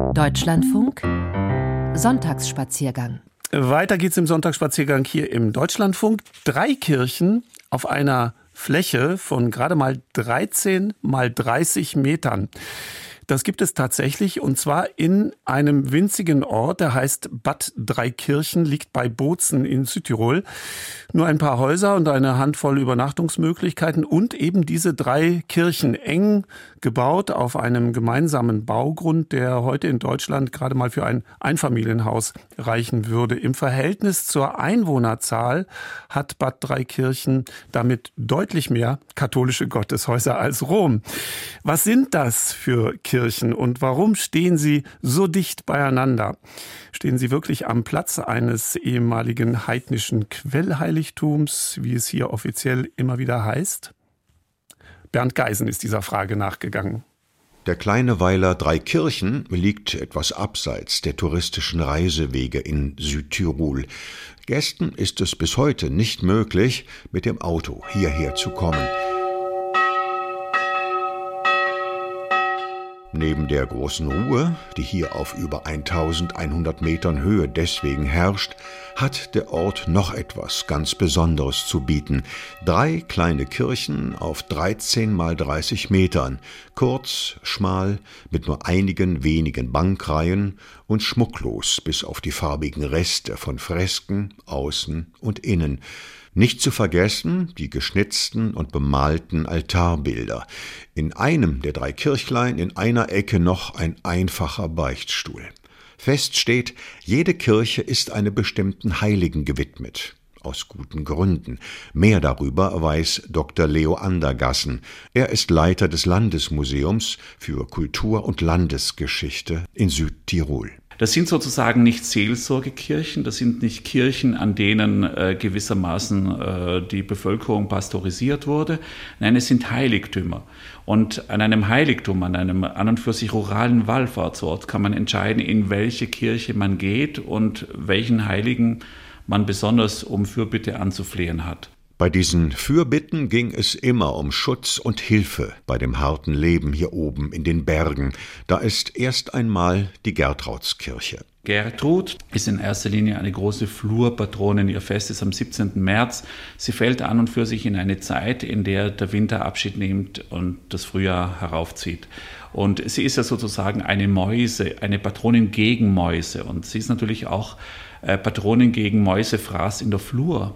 Deutschlandfunk Sonntagsspaziergang. Weiter geht's im Sonntagsspaziergang hier im Deutschlandfunk. Drei Kirchen auf einer Fläche von gerade mal 13 mal 30 Metern. Das gibt es tatsächlich und zwar in einem winzigen Ort, der heißt Bad Dreikirchen, liegt bei Bozen in Südtirol. Nur ein paar Häuser und eine Handvoll Übernachtungsmöglichkeiten und eben diese drei Kirchen eng gebaut auf einem gemeinsamen Baugrund, der heute in Deutschland gerade mal für ein Einfamilienhaus reichen würde. Im Verhältnis zur Einwohnerzahl hat Bad Dreikirchen damit deutlich mehr katholische Gotteshäuser als Rom. Was sind das für Kirchen? Kirchen und warum stehen sie so dicht beieinander? Stehen sie wirklich am Platz eines ehemaligen heidnischen Quellheiligtums, wie es hier offiziell immer wieder heißt? Bernd Geisen ist dieser Frage nachgegangen. Der kleine Weiler Dreikirchen liegt etwas abseits der touristischen Reisewege in Südtirol. Gästen ist es bis heute nicht möglich, mit dem Auto hierher zu kommen. Neben der großen Ruhe, die hier auf über 1100 Metern Höhe deswegen herrscht, hat der Ort noch etwas ganz Besonderes zu bieten. Drei kleine Kirchen auf 13 mal 30 Metern, kurz, schmal, mit nur einigen wenigen Bankreihen und schmucklos bis auf die farbigen Reste von Fresken außen und innen. Nicht zu vergessen die geschnitzten und bemalten Altarbilder. In einem der drei Kirchlein in einer Ecke noch ein einfacher Beichtstuhl. Fest steht, jede Kirche ist einem bestimmten Heiligen gewidmet. Aus guten Gründen. Mehr darüber weiß Dr. Leo Andergassen. Er ist Leiter des Landesmuseums für Kultur und Landesgeschichte in Südtirol. Das sind sozusagen nicht Seelsorgekirchen, das sind nicht Kirchen, an denen äh, gewissermaßen äh, die Bevölkerung pastorisiert wurde. Nein, es sind Heiligtümer. Und an einem Heiligtum, an einem an und für sich ruralen Wallfahrtsort kann man entscheiden, in welche Kirche man geht und welchen Heiligen man besonders um Fürbitte anzuflehen hat. Bei diesen Fürbitten ging es immer um Schutz und Hilfe bei dem harten Leben hier oben in den Bergen. Da ist erst einmal die Gertraudskirche. Gertrud ist in erster Linie eine große Flurpatronin. Ihr Fest ist am 17. März. Sie fällt an und für sich in eine Zeit, in der der Winter Abschied nimmt und das Frühjahr heraufzieht. Und sie ist ja sozusagen eine Mäuse, eine Patronin gegen Mäuse. Und sie ist natürlich auch äh, Patronin gegen Mäusefraß in der Flur.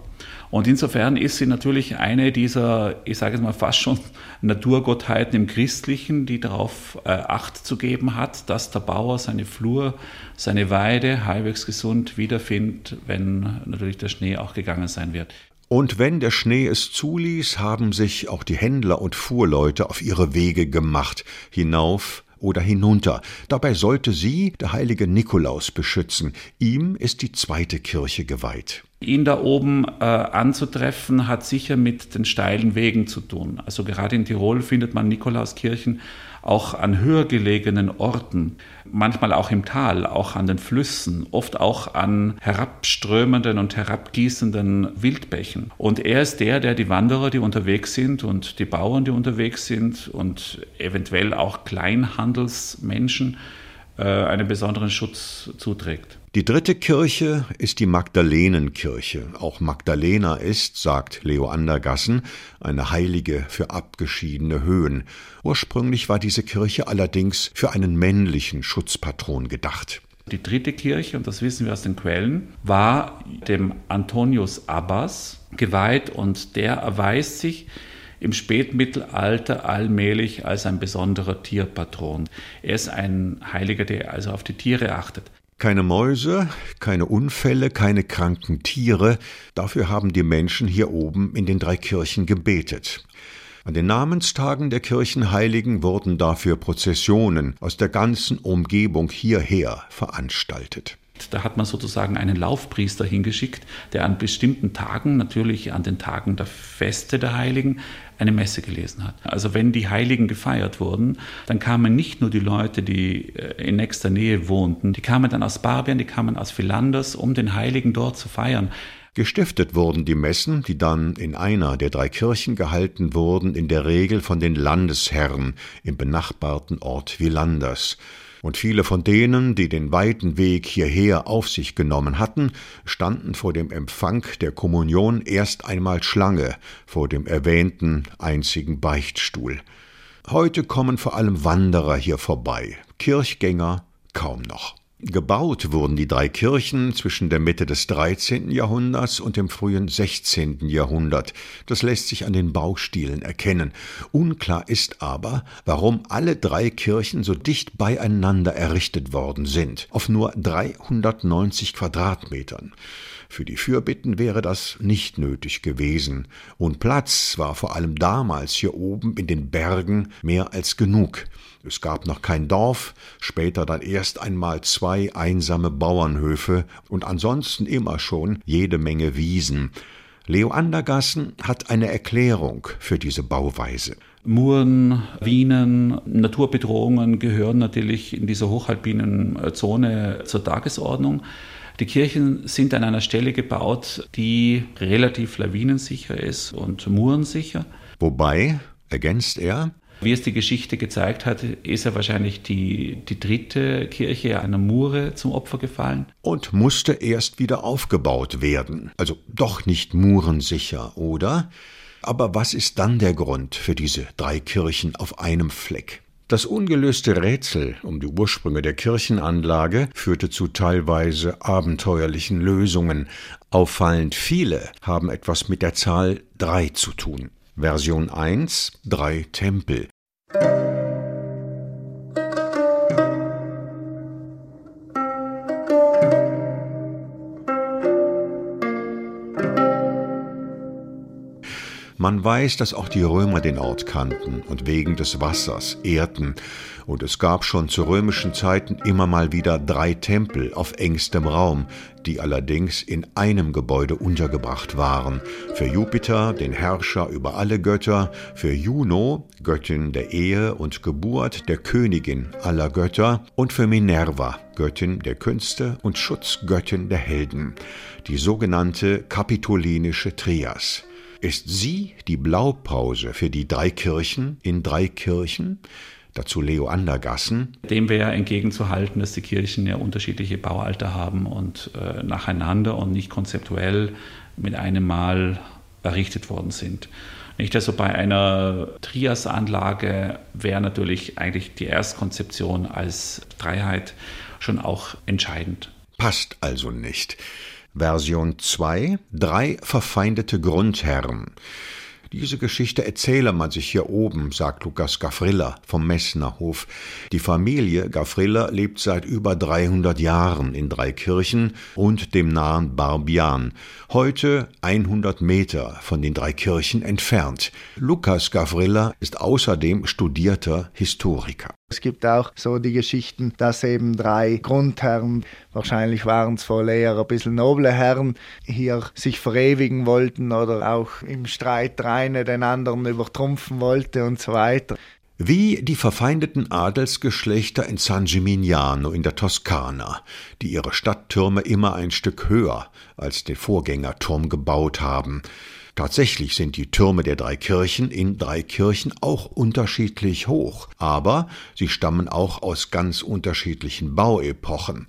Und insofern ist sie natürlich eine dieser, ich sage es mal fast schon Naturgottheiten im Christlichen, die darauf äh, Acht zu geben hat, dass der Bauer seine Flur, seine Weide halbwegs gesund wiederfindet, wenn natürlich der Schnee auch gegangen sein wird. Und wenn der Schnee es zuließ, haben sich auch die Händler und Fuhrleute auf ihre Wege gemacht, hinauf oder hinunter. Dabei sollte sie der heilige Nikolaus beschützen. Ihm ist die zweite Kirche geweiht. Ihn da oben äh, anzutreffen, hat sicher mit den steilen Wegen zu tun. Also gerade in Tirol findet man Nikolauskirchen auch an höher gelegenen Orten, manchmal auch im Tal, auch an den Flüssen, oft auch an herabströmenden und herabgießenden Wildbächen. Und er ist der, der die Wanderer, die unterwegs sind und die Bauern, die unterwegs sind und eventuell auch Kleinhandelsmenschen äh, einen besonderen Schutz zuträgt. Die dritte Kirche ist die Magdalenenkirche. Auch Magdalena ist, sagt Leo Andergassen, eine Heilige für abgeschiedene Höhen. Ursprünglich war diese Kirche allerdings für einen männlichen Schutzpatron gedacht. Die dritte Kirche, und das wissen wir aus den Quellen, war dem Antonius Abbas geweiht und der erweist sich im Spätmittelalter allmählich als ein besonderer Tierpatron. Er ist ein Heiliger, der also auf die Tiere achtet. Keine Mäuse, keine Unfälle, keine kranken Tiere, dafür haben die Menschen hier oben in den drei Kirchen gebetet. An den Namenstagen der Kirchenheiligen wurden dafür Prozessionen aus der ganzen Umgebung hierher veranstaltet. Da hat man sozusagen einen Laufpriester hingeschickt, der an bestimmten Tagen, natürlich an den Tagen der Feste der Heiligen, eine Messe gelesen hat. Also wenn die Heiligen gefeiert wurden, dann kamen nicht nur die Leute, die äh, in nächster Nähe wohnten, die kamen dann aus Barbien, die kamen aus Philanders, um den Heiligen dort zu feiern. Gestiftet wurden die Messen, die dann in einer der drei Kirchen gehalten wurden, in der Regel von den Landesherren im benachbarten Ort Villanders. Und viele von denen, die den weiten Weg hierher auf sich genommen hatten, standen vor dem Empfang der Kommunion erst einmal Schlange vor dem erwähnten einzigen Beichtstuhl. Heute kommen vor allem Wanderer hier vorbei, Kirchgänger kaum noch. Gebaut wurden die drei Kirchen zwischen der Mitte des 13. Jahrhunderts und dem frühen 16. Jahrhundert. Das lässt sich an den Baustilen erkennen. Unklar ist aber, warum alle drei Kirchen so dicht beieinander errichtet worden sind, auf nur 390 Quadratmetern. Für die Fürbitten wäre das nicht nötig gewesen, und Platz war vor allem damals hier oben in den Bergen mehr als genug. Es gab noch kein Dorf, später dann erst einmal zwei einsame Bauernhöfe und ansonsten immer schon jede Menge Wiesen. Leo Andergassen hat eine Erklärung für diese Bauweise. Muren, Wienen, Naturbedrohungen gehören natürlich in dieser hochalpinen Zone zur Tagesordnung. Die Kirchen sind an einer Stelle gebaut, die relativ lawinensicher ist und murensicher. Wobei, ergänzt er, wie es die Geschichte gezeigt hat, ist ja wahrscheinlich die, die dritte Kirche einer Mure zum Opfer gefallen. Und musste erst wieder aufgebaut werden. Also doch nicht murensicher, oder? Aber was ist dann der Grund für diese drei Kirchen auf einem Fleck? Das ungelöste Rätsel um die Ursprünge der Kirchenanlage führte zu teilweise abenteuerlichen Lösungen. Auffallend viele haben etwas mit der Zahl drei zu tun. Version 1 drei Tempel. Man weiß, dass auch die Römer den Ort kannten und wegen des Wassers ehrten, und es gab schon zu römischen Zeiten immer mal wieder drei Tempel auf engstem Raum, die allerdings in einem Gebäude untergebracht waren, für Jupiter, den Herrscher über alle Götter, für Juno, Göttin der Ehe und Geburt, der Königin aller Götter, und für Minerva, Göttin der Künste und Schutzgöttin der Helden, die sogenannte kapitolinische Trias. Ist sie die Blaupause für die drei Kirchen in drei Kirchen? Dazu Leo Andergassen. Dem wäre entgegenzuhalten, dass die Kirchen ja unterschiedliche Baualter haben und äh, nacheinander und nicht konzeptuell mit einem Mal errichtet worden sind. Nicht also bei einer Trias-Anlage wäre natürlich eigentlich die Erstkonzeption als Dreiheit schon auch entscheidend. Passt also nicht. Version 2 Drei verfeindete Grundherren. Diese Geschichte erzähle man sich hier oben, sagt Lukas Gavrilla vom Messner Hof. Die Familie Gavrilla lebt seit über 300 Jahren in Dreikirchen und dem nahen Barbian, heute 100 Meter von den drei Kirchen entfernt. Lukas Gavrilla ist außerdem studierter Historiker. Es gibt auch so die Geschichten, dass eben drei Grundherren, wahrscheinlich waren es wohl eher ein bisschen noble Herren, hier sich verewigen wollten oder auch im Streit der eine den anderen übertrumpfen wollte und so weiter. Wie die verfeindeten Adelsgeschlechter in San Gimignano in der Toskana, die ihre Stadttürme immer ein Stück höher als den Vorgängerturm gebaut haben. Tatsächlich sind die Türme der drei Kirchen in drei Kirchen auch unterschiedlich hoch, aber sie stammen auch aus ganz unterschiedlichen Bauepochen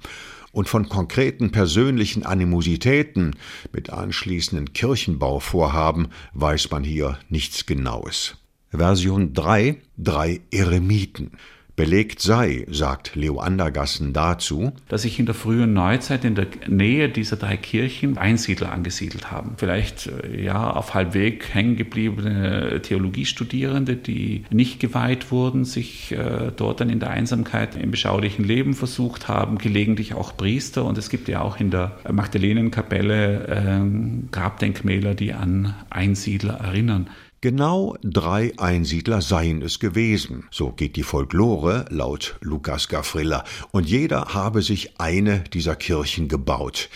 und von konkreten persönlichen Animositäten mit anschließenden Kirchenbauvorhaben weiß man hier nichts Genaues. Version 3 Drei Eremiten Belegt sei, sagt Leo Andergassen dazu, dass sich in der frühen Neuzeit in der Nähe dieser drei Kirchen Einsiedler angesiedelt haben. Vielleicht äh, ja auf halbweg hängen gebliebene Theologiestudierende, die nicht geweiht wurden, sich äh, dort dann in der Einsamkeit im beschaulichen Leben versucht haben, gelegentlich auch Priester. Und es gibt ja auch in der Magdalenenkapelle äh, Grabdenkmäler, die an Einsiedler erinnern. Genau drei Einsiedler seien es gewesen, so geht die Folklore laut Lukas Gavrilla, und jeder habe sich eine dieser Kirchen gebaut.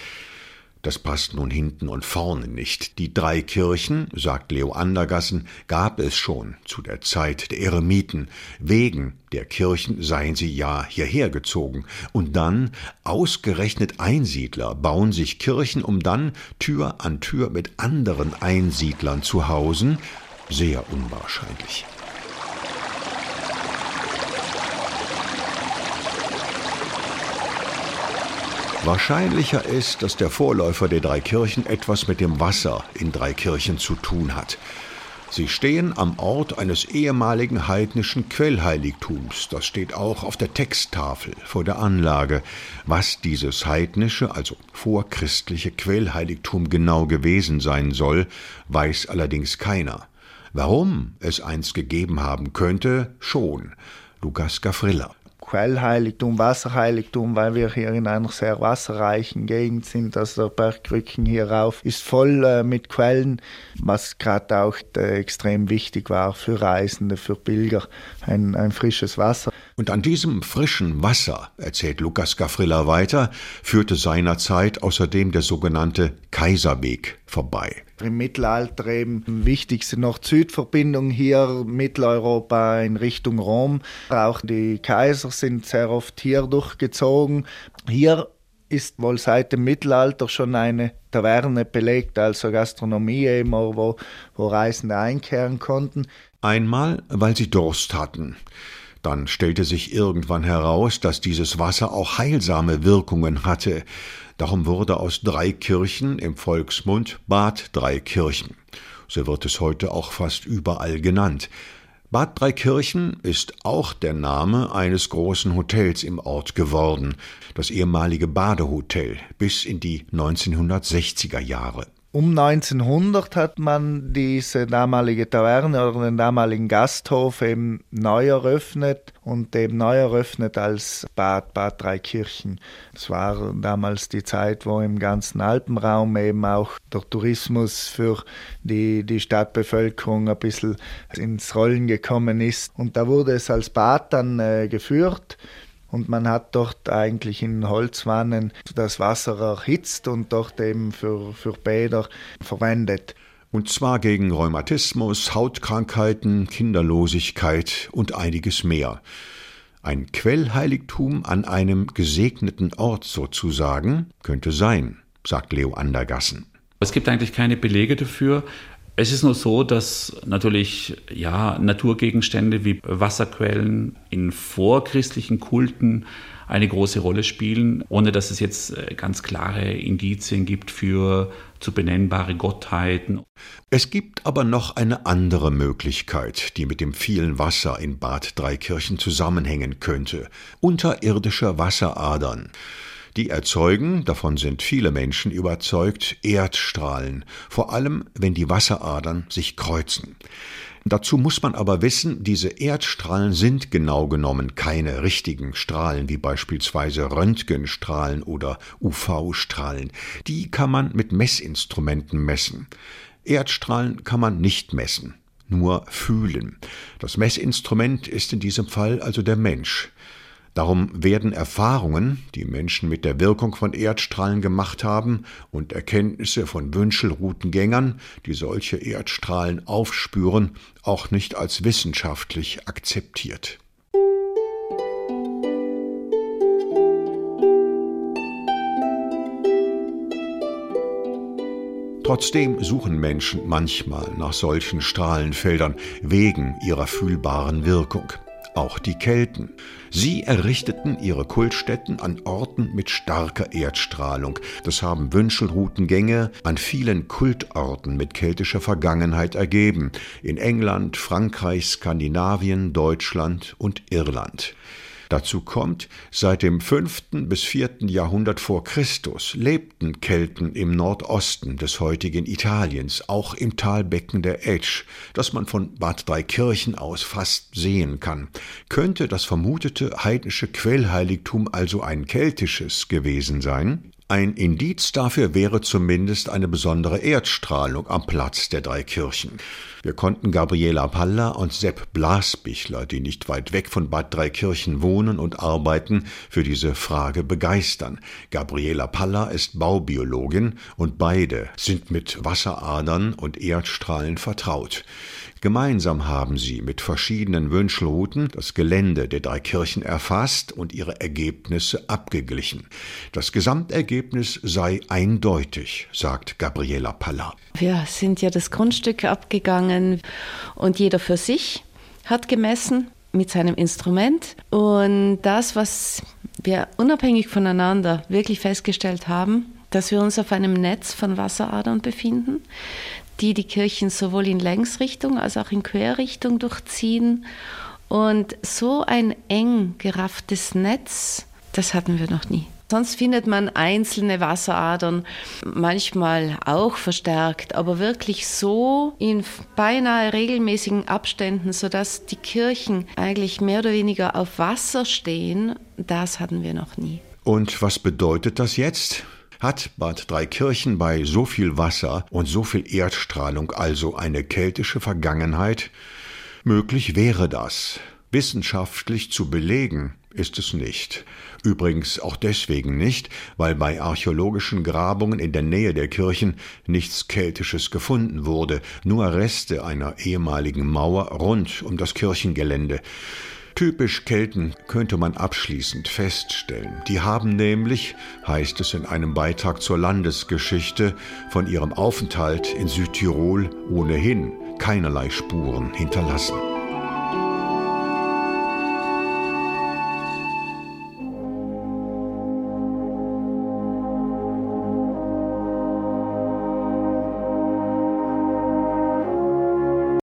Das passt nun hinten und vorne nicht. Die drei Kirchen, sagt Leo Andergassen, gab es schon zu der Zeit der Eremiten. Wegen der Kirchen seien sie ja hierher gezogen. Und dann, ausgerechnet Einsiedler, bauen sich Kirchen, um dann Tür an Tür mit anderen Einsiedlern zu hausen, sehr unwahrscheinlich. Wahrscheinlicher ist, dass der Vorläufer der drei Kirchen etwas mit dem Wasser in drei Kirchen zu tun hat. Sie stehen am Ort eines ehemaligen heidnischen Quellheiligtums. Das steht auch auf der Texttafel vor der Anlage. Was dieses heidnische, also vorchristliche Quellheiligtum genau gewesen sein soll, weiß allerdings keiner. Warum es eins gegeben haben könnte, schon. Lukas Gaffrilla. Quellheiligtum, Wasserheiligtum, weil wir hier in einer sehr wasserreichen Gegend sind. Also der Bergrücken hier rauf ist voll äh, mit Quellen, was gerade auch äh, extrem wichtig war für Reisende, für Pilger, ein, ein frisches Wasser. Und an diesem frischen Wasser, erzählt Lukas Gaffrilla weiter, führte seinerzeit außerdem der sogenannte Kaiserweg vorbei. Im Mittelalter eben wichtigste Nord-Süd-Verbindung hier, Mitteleuropa in Richtung Rom. Auch die Kaiser sind sehr oft hier durchgezogen. Hier ist wohl seit dem Mittelalter schon eine Taverne belegt, also Gastronomie eben, wo, wo Reisende einkehren konnten. Einmal, weil sie Durst hatten. Dann stellte sich irgendwann heraus, dass dieses Wasser auch heilsame Wirkungen hatte. Darum wurde aus drei Kirchen im Volksmund Bad Dreikirchen. So wird es heute auch fast überall genannt. Bad Dreikirchen ist auch der Name eines großen Hotels im Ort geworden, das ehemalige Badehotel bis in die 1960er Jahre. Um 1900 hat man diese damalige Taverne oder den damaligen Gasthof eben neu eröffnet und eben neu eröffnet als Bad Bad Dreikirchen. Das war damals die Zeit, wo im ganzen Alpenraum eben auch der Tourismus für die, die Stadtbevölkerung ein bisschen ins Rollen gekommen ist. Und da wurde es als Bad dann äh, geführt und man hat dort eigentlich in Holzwannen das Wasser erhitzt und dort eben für, für Bäder verwendet. Und zwar gegen Rheumatismus, Hautkrankheiten, Kinderlosigkeit und einiges mehr. Ein Quellheiligtum an einem gesegneten Ort sozusagen könnte sein, sagt Leo Andergassen. Es gibt eigentlich keine Belege dafür. Es ist nur so, dass natürlich ja, Naturgegenstände wie Wasserquellen in vorchristlichen Kulten eine große Rolle spielen, ohne dass es jetzt äh, ganz klare Indizien gibt für zu benennbare Gottheiten. Es gibt aber noch eine andere Möglichkeit, die mit dem vielen Wasser in Bad Dreikirchen zusammenhängen könnte. Unterirdische Wasseradern. Die erzeugen, davon sind viele Menschen überzeugt, Erdstrahlen, vor allem wenn die Wasseradern sich kreuzen. Dazu muss man aber wissen, diese Erdstrahlen sind genau genommen keine richtigen Strahlen wie beispielsweise Röntgenstrahlen oder UV-Strahlen. Die kann man mit Messinstrumenten messen. Erdstrahlen kann man nicht messen, nur fühlen. Das Messinstrument ist in diesem Fall also der Mensch. Darum werden Erfahrungen, die Menschen mit der Wirkung von Erdstrahlen gemacht haben, und Erkenntnisse von Wünschelroutengängern, die solche Erdstrahlen aufspüren, auch nicht als wissenschaftlich akzeptiert. Trotzdem suchen Menschen manchmal nach solchen Strahlenfeldern wegen ihrer fühlbaren Wirkung auch die Kelten. Sie errichteten ihre Kultstätten an Orten mit starker Erdstrahlung. Das haben Wünschelroutengänge an vielen Kultorten mit keltischer Vergangenheit ergeben. In England, Frankreich, Skandinavien, Deutschland und Irland. Dazu kommt, seit dem 5. bis 4. Jahrhundert vor Christus lebten Kelten im Nordosten des heutigen Italiens, auch im Talbecken der Etsch, das man von Bad Dreikirchen aus fast sehen kann. Könnte das vermutete heidnische Quellheiligtum also ein keltisches gewesen sein? Ein Indiz dafür wäre zumindest eine besondere Erdstrahlung am Platz der drei Kirchen. Wir konnten Gabriela Palla und Sepp Blasbichler, die nicht weit weg von Bad Dreikirchen wohnen und arbeiten, für diese Frage begeistern. Gabriela Palla ist Baubiologin und beide sind mit Wasseradern und Erdstrahlen vertraut. Gemeinsam haben sie mit verschiedenen Wünschelrouten das Gelände der drei Kirchen erfasst und ihre Ergebnisse abgeglichen. Das Gesamtergebnis sei eindeutig, sagt Gabriela Palla. Wir sind ja das Grundstück abgegangen und jeder für sich hat gemessen mit seinem Instrument. Und das, was wir unabhängig voneinander wirklich festgestellt haben, dass wir uns auf einem Netz von Wasseradern befinden, die die Kirchen sowohl in Längsrichtung als auch in Querrichtung durchziehen. Und so ein eng gerafftes Netz, das hatten wir noch nie. Sonst findet man einzelne Wasseradern, manchmal auch verstärkt, aber wirklich so in beinahe regelmäßigen Abständen, sodass die Kirchen eigentlich mehr oder weniger auf Wasser stehen, das hatten wir noch nie. Und was bedeutet das jetzt? Hat Bad Dreikirchen bei so viel Wasser und so viel Erdstrahlung also eine keltische Vergangenheit? Möglich wäre das. Wissenschaftlich zu belegen ist es nicht. Übrigens auch deswegen nicht, weil bei archäologischen Grabungen in der Nähe der Kirchen nichts Keltisches gefunden wurde, nur Reste einer ehemaligen Mauer rund um das Kirchengelände. Typisch Kelten könnte man abschließend feststellen. Die haben nämlich, heißt es in einem Beitrag zur Landesgeschichte, von ihrem Aufenthalt in Südtirol ohnehin keinerlei Spuren hinterlassen.